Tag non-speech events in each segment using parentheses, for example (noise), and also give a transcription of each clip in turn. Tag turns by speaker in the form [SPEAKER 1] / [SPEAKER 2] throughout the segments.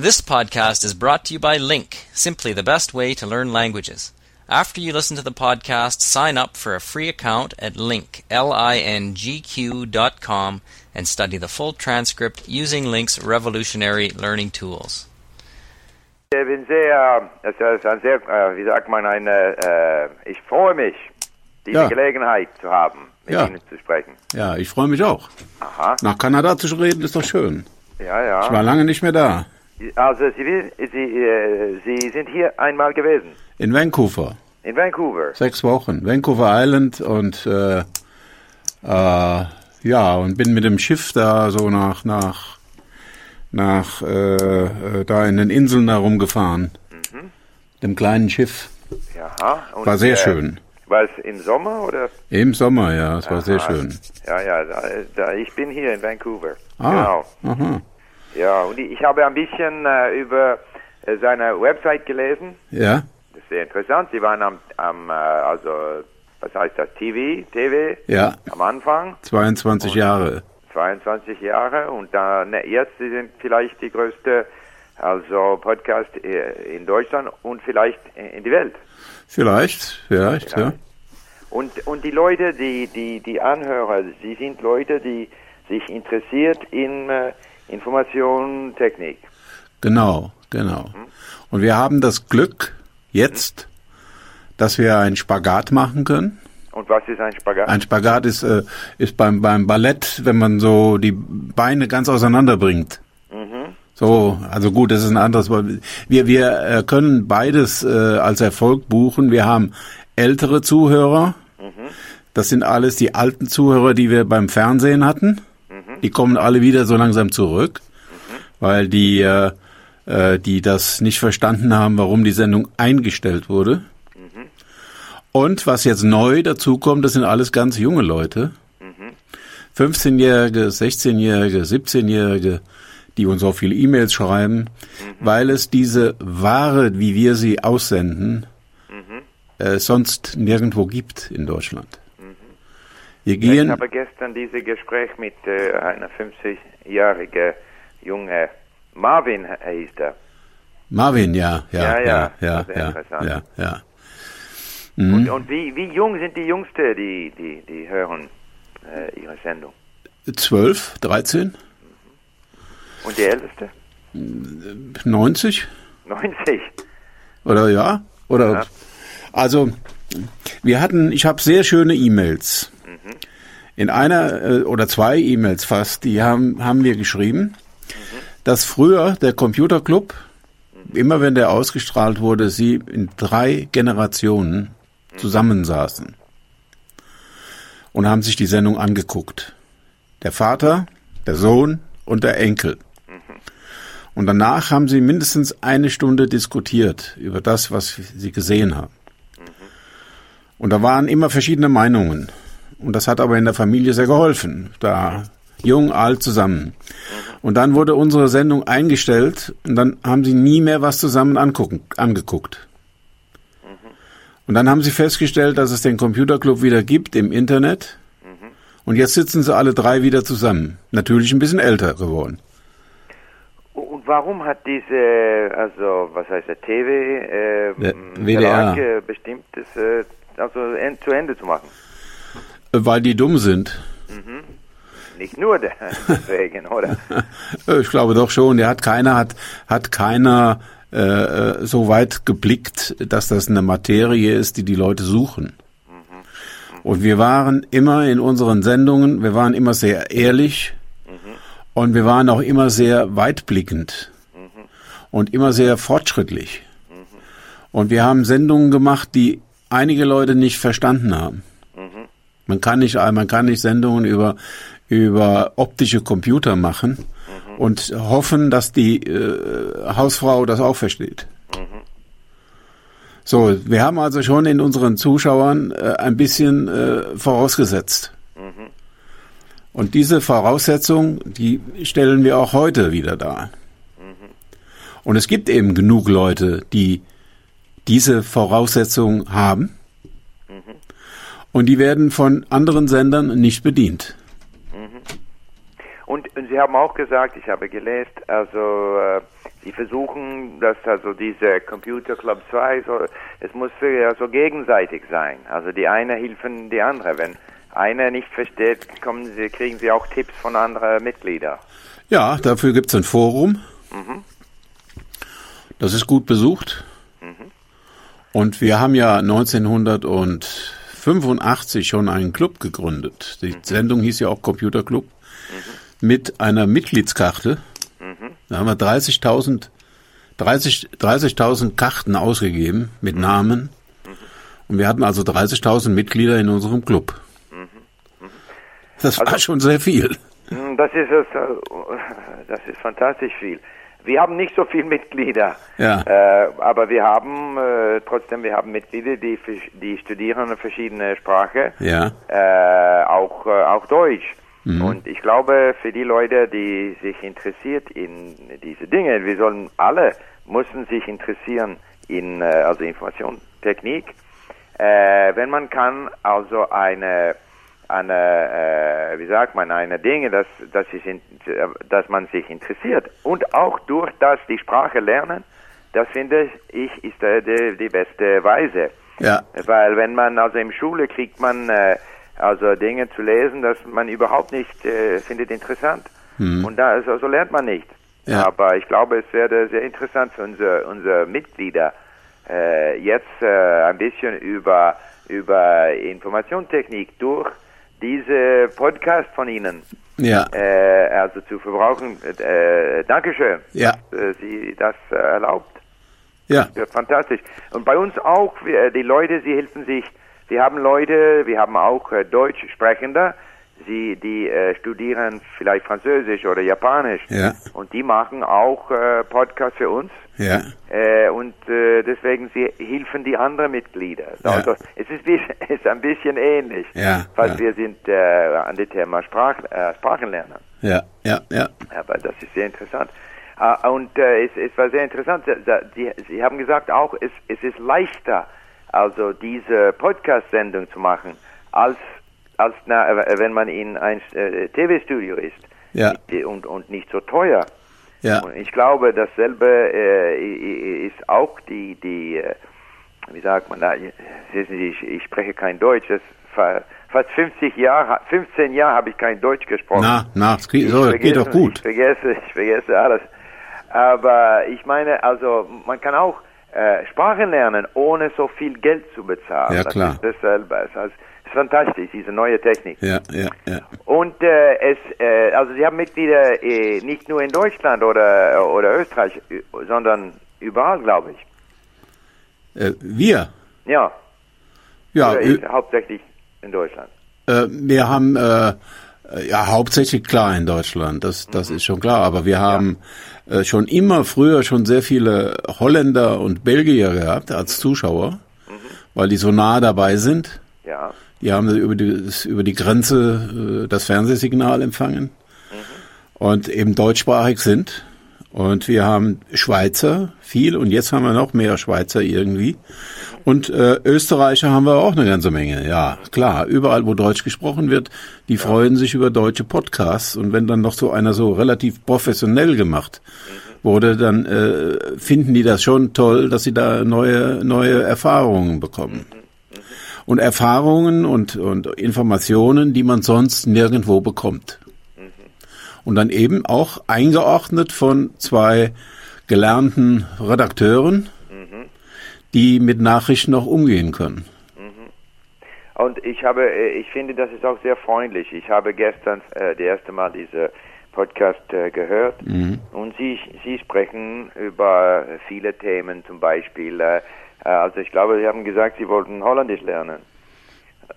[SPEAKER 1] This podcast is brought to you by Link, simply the best way to learn languages. After you listen to the podcast, sign up for a free account at link, L-I-N-G-Q dot com and study the full transcript using Link's revolutionary learning tools.
[SPEAKER 2] Ich bin sehr, es sehr, äh, wie sagt man, eine, äh, äh, ich freue mich, diese
[SPEAKER 3] Ja.
[SPEAKER 2] Gelegenheit zu haben, mit
[SPEAKER 3] Ja.
[SPEAKER 2] Ihnen zu sprechen.
[SPEAKER 3] Ja, ich freue mich auch.
[SPEAKER 2] Aha,
[SPEAKER 3] Nach Kanada zu reden ist doch schön.
[SPEAKER 2] ja, ja.
[SPEAKER 3] Ich war lange nicht mehr da.
[SPEAKER 2] Also, Sie, Sie, äh, Sie sind hier einmal gewesen,
[SPEAKER 3] In Vancouver.
[SPEAKER 2] in Vancouver.
[SPEAKER 3] Sechs Wochen. Vancouver Island und äh, äh, ja, und bin mit dem Schiff da so nach nach nach äh, äh, da in den Inseln da rumgefahren. Dem kleinen Schiff.
[SPEAKER 2] Ja,
[SPEAKER 3] War sehr
[SPEAKER 2] äh,
[SPEAKER 3] schön.
[SPEAKER 2] War es im Sommer oder?
[SPEAKER 3] Im Sommer, ja, es war sehr schön.
[SPEAKER 2] Ja, ja, da, ich bin hier in Vancouver.
[SPEAKER 3] Ah,
[SPEAKER 2] Genau.
[SPEAKER 3] aha.
[SPEAKER 2] Ja, und ich habe ein bisschen äh, über äh, seine Website gelesen.
[SPEAKER 3] Ja,
[SPEAKER 2] Das ist sehr interessant. Sie waren am, am äh, also, was heißt das, TV, TV
[SPEAKER 3] ja,
[SPEAKER 2] am Anfang,
[SPEAKER 3] 22 Jahre.
[SPEAKER 2] 22 Jahre und dann äh, jetzt Sie sind vielleicht die größte also Podcast äh, in Deutschland und vielleicht in die Welt.
[SPEAKER 3] Vielleicht, vielleicht, ja.
[SPEAKER 2] Und und die Leute, die die die Anhörer, sie sind Leute, die sich interessiert in äh, Information, Technik.
[SPEAKER 3] Genau, genau. Und wir haben das Glück jetzt, dass wir einen Spagat machen können.
[SPEAKER 2] Und was ist ein Spagat?
[SPEAKER 3] Ein Spagat ist, äh, ist beim, beim Ballett, wenn man so die Beine ganz auseinander bringt. So, also gut, das ist ein anderes. Wir, wir äh, können beides äh, als Erfolg buchen. Wir haben ältere Zuhörer. Das sind alles die alten Zuhörer, die wir beim Fernsehen hatten. Die kommen alle wieder so langsam zurück, weil die, äh, äh, die das nicht verstanden haben, warum die Sendung eingestellt wurde. Und was jetzt neu dazukommt, das sind alles ganz junge Leute. 15-Jährige, 16-Jährige, 17-Jährige, die uns auch viele E-Mails schreiben, weil es diese Ware, wie wir sie aussenden, äh, sonst nirgendwo gibt in Deutschland. Wir
[SPEAKER 2] Ich
[SPEAKER 3] gehen,
[SPEAKER 2] habe gestern dieses Gespräch mit äh, einer 50-jährigen junge Marvin hieß er.
[SPEAKER 3] Marvin, ja,
[SPEAKER 2] Ja,
[SPEAKER 3] ja,
[SPEAKER 2] ja,
[SPEAKER 3] ja, ja, ja, ja, ja.
[SPEAKER 2] Und, und wie, wie jung sind die Jüngste, die, die, die hören äh, ihre Sendung?
[SPEAKER 3] 12, 13,
[SPEAKER 2] Und die Älteste?
[SPEAKER 3] 90
[SPEAKER 2] 90.
[SPEAKER 3] oder ja, oder
[SPEAKER 2] Ja.
[SPEAKER 3] also wir hatten, ich habe sehr schöne E-Mails. In einer äh, oder zwei E-Mails fast, die haben haben wir geschrieben, dass früher der Computerclub immer wenn der ausgestrahlt wurde, sie in drei Generationen zusammensaßen und haben sich die Sendung angeguckt. Der Vater, der Sohn und der Enkel. Und danach haben sie mindestens eine Stunde diskutiert über das, was sie gesehen haben. Und da waren immer verschiedene Meinungen. Und das hat aber in der Familie sehr geholfen. Da jung, alt zusammen. Und dann wurde unsere Sendung eingestellt und dann haben sie nie mehr was zusammen angucken, angeguckt. Und dann haben sie festgestellt, dass es den Computerclub wieder gibt im Internet. Und jetzt sitzen sie alle drei wieder zusammen. Natürlich ein bisschen älter geworden.
[SPEAKER 2] Und warum hat diese, also was heißt der TV, äh,
[SPEAKER 3] Der
[SPEAKER 2] m,
[SPEAKER 3] WDR.
[SPEAKER 2] Verlag, äh, bestimmt, das äh, also en, zu Ende zu machen?
[SPEAKER 3] Weil die dumm sind.
[SPEAKER 2] Nicht nur de- (laughs) deswegen, oder? (laughs)
[SPEAKER 3] Ich glaube doch schon. Der hat keiner hat hat keiner äh, äh, so weit geblickt, dass das eine Materie ist, die die Leute suchen. Und wir waren immer in unseren Sendungen, wir waren immer sehr ehrlich und wir waren auch immer sehr weitblickend und immer sehr fortschrittlich. Und wir haben Sendungen gemacht, die einige Leute nicht verstanden haben. Man kann nicht, man kann nicht Sendungen über, über optische Computer machen und hoffen, dass die äh, Hausfrau das auch versteht. So, wir haben also schon in unseren Zuschauern äh, ein bisschen äh, vorausgesetzt. Und diese Voraussetzung, die stellen wir auch heute wieder dar. Und es gibt eben genug Leute, die diese Voraussetzung haben. Und die werden von anderen Sendern nicht bedient.
[SPEAKER 2] Und, und Sie haben auch gesagt, ich habe gelesen, also äh, sie versuchen, dass also diese Computer Club 2, so, es muss ja so gegenseitig sein. Also die eine helfen die andere. Wenn einer nicht versteht, kommen sie, kriegen sie auch Tipps von anderen Mitgliedern.
[SPEAKER 3] Ja, dafür gibt's ein Forum. Das ist gut besucht. Und wir haben ja 1985 schon einen Club gegründet. Die Sendung hieß ja auch Computer Club. Mit einer Mitgliedskarte. Da haben wir 30.000 30 30.000 Karten ausgegeben mit Namen. Und wir hatten also 30.000 Mitglieder in unserem Club. Das war schon sehr viel.
[SPEAKER 2] Das ist äh, das ist fantastisch viel. Wir haben nicht so viele Mitglieder,
[SPEAKER 3] Ja.
[SPEAKER 2] äh, aber wir haben äh, trotzdem wir haben Mitglieder, die die studieren verschiedene Sprachen,
[SPEAKER 3] Ja.
[SPEAKER 2] äh, auch äh, auch Deutsch. Und ich glaube, für die Leute, die sich interessiert in diese Dinge, wir sollen alle müssen sich interessieren in äh, also Informationstechnik. Äh, wenn man kann, also eine eine, äh, wie sagt man, eine Dinge, dass, dass, sich in, dass man sich interessiert und auch durch das die Sprache lernen, das finde ich ist äh, die, die beste Weise.
[SPEAKER 3] Ja.
[SPEAKER 2] Weil wenn man also in Schule kriegt man äh, also Dinge zu lesen, dass man überhaupt nicht äh, findet interessant. Und da also, so lernt man nicht.
[SPEAKER 3] Ja.
[SPEAKER 2] Aber ich glaube, es wäre sehr interessant für unsere, unsere Mitglieder äh, jetzt äh, ein bisschen über über Informationstechnik durch diese Podcast von Ihnen
[SPEAKER 3] Ja.
[SPEAKER 2] äh, also zu verbrauchen. Äh, Dankeschön,
[SPEAKER 3] Ja.
[SPEAKER 2] dass äh, Sie das äh, erlaubt.
[SPEAKER 3] Ja.
[SPEAKER 2] Ja, fantastisch. Und bei uns auch, wir, die Leute, sie helfen sich. Wir haben Leute, wir haben auch äh, Deutschsprechende, sie, die äh, studieren vielleicht Französisch oder Japanisch.
[SPEAKER 3] Ja.
[SPEAKER 2] Und die machen auch äh, Podcasts für uns.
[SPEAKER 3] Ja.
[SPEAKER 2] Äh, und äh, deswegen sie helfen die anderen Mitglieder.
[SPEAKER 3] Ja.
[SPEAKER 2] Also es ist, (laughs) ist ein bisschen ähnlich,
[SPEAKER 3] Ja,
[SPEAKER 2] weil
[SPEAKER 3] ja.
[SPEAKER 2] wir sind äh, an dem Thema Sprach, äh, Sprachenlernen.
[SPEAKER 3] Ja. Ja. Ja.
[SPEAKER 2] Aber das ist sehr interessant. Äh, und äh, es, es war sehr interessant. Sie, Sie, Sie haben gesagt auch, es, es ist leichter, also diese Podcast-Sendung zu machen, als, als na, äh, wenn man in ein äh, TV-Studio ist.
[SPEAKER 3] Ja.
[SPEAKER 2] Und, und nicht so teuer.
[SPEAKER 3] Ja.
[SPEAKER 2] Und ich glaube, dasselbe äh, ist auch die, die äh, wie sagt man da, ich, ich spreche kein Deutsch, das fa- fast 50 Jahre, 15 Jahre habe ich kein Deutsch gesprochen.
[SPEAKER 3] Na, na, es geht, so, geht doch gut.
[SPEAKER 2] Ich vergesse, ich vergesse alles. Aber ich meine, also man kann auch äh, Sprachen lernen, ohne so viel Geld zu bezahlen.
[SPEAKER 3] Ja, klar.
[SPEAKER 2] Das ist dasselbe. Ist fantastisch, diese neue Technik.
[SPEAKER 3] Ja, ja, ja.
[SPEAKER 2] Und äh, es, äh, also Sie haben Mitglieder äh, nicht nur in Deutschland oder oder Österreich, äh, sondern überall, glaube ich.
[SPEAKER 3] Äh, wir,
[SPEAKER 2] Ja,
[SPEAKER 3] ja,
[SPEAKER 2] oder
[SPEAKER 3] äh,
[SPEAKER 2] hauptsächlich in Deutschland.
[SPEAKER 3] äh, wir haben ja hauptsächlich klar in Deutschland, das das ist schon klar, aber wir haben äh, schon immer früher schon sehr viele Holländer und Belgier gehabt als Zuschauer, weil die so nah dabei sind. Die haben über die, über die Grenze äh, das Fernsehsignal empfangen und eben deutschsprachig sind. Und wir haben Schweizer viel und jetzt haben wir noch mehr Schweizer irgendwie. Und äh, Österreicher haben wir auch eine ganze Menge. Ja, klar, überall wo Deutsch gesprochen wird, die freuen sich über deutsche Podcasts. Und wenn dann noch so einer so relativ professionell gemacht wurde, dann äh, finden die das schon toll, dass sie da neue, neue Erfahrungen bekommen und Erfahrungen und, und Informationen, die man sonst nirgendwo bekommt. Und dann eben auch eingeordnet von zwei gelernten Redakteuren, die mit Nachrichten auch umgehen können.
[SPEAKER 2] Und ich habe, äh, ich finde, das ist auch sehr freundlich. Ich habe gestern äh, das erste Mal diese Podcast äh, gehört und Sie, Sie sprechen über viele Themen, zum Beispiel, äh, also ich glaube, Sie haben gesagt, Sie wollten Holländisch lernen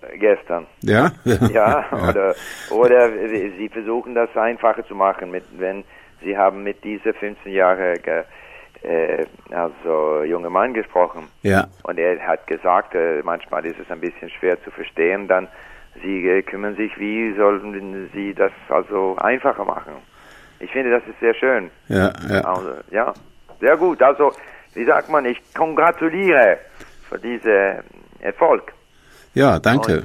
[SPEAKER 2] äh, gestern.
[SPEAKER 3] Ja? (laughs) (laughs)
[SPEAKER 2] Ja, oder, oder Sie versuchen das einfacher zu machen, mit, wenn Sie haben mit dieser 15 Jahre ge, äh, also junge Mann gesprochen.
[SPEAKER 3] Ja.
[SPEAKER 2] Und er hat gesagt, äh, manchmal ist es ein bisschen schwer zu verstehen, dann Sie äh, kümmern sich, wie sollen Sie das also einfacher machen. Ich finde, das ist sehr schön.
[SPEAKER 3] Ja, ja.
[SPEAKER 2] Also, ja, sehr gut. Also, wie sagt man, ich kongratuliere für diesen Erfolg.
[SPEAKER 3] Ja, danke.
[SPEAKER 2] Und,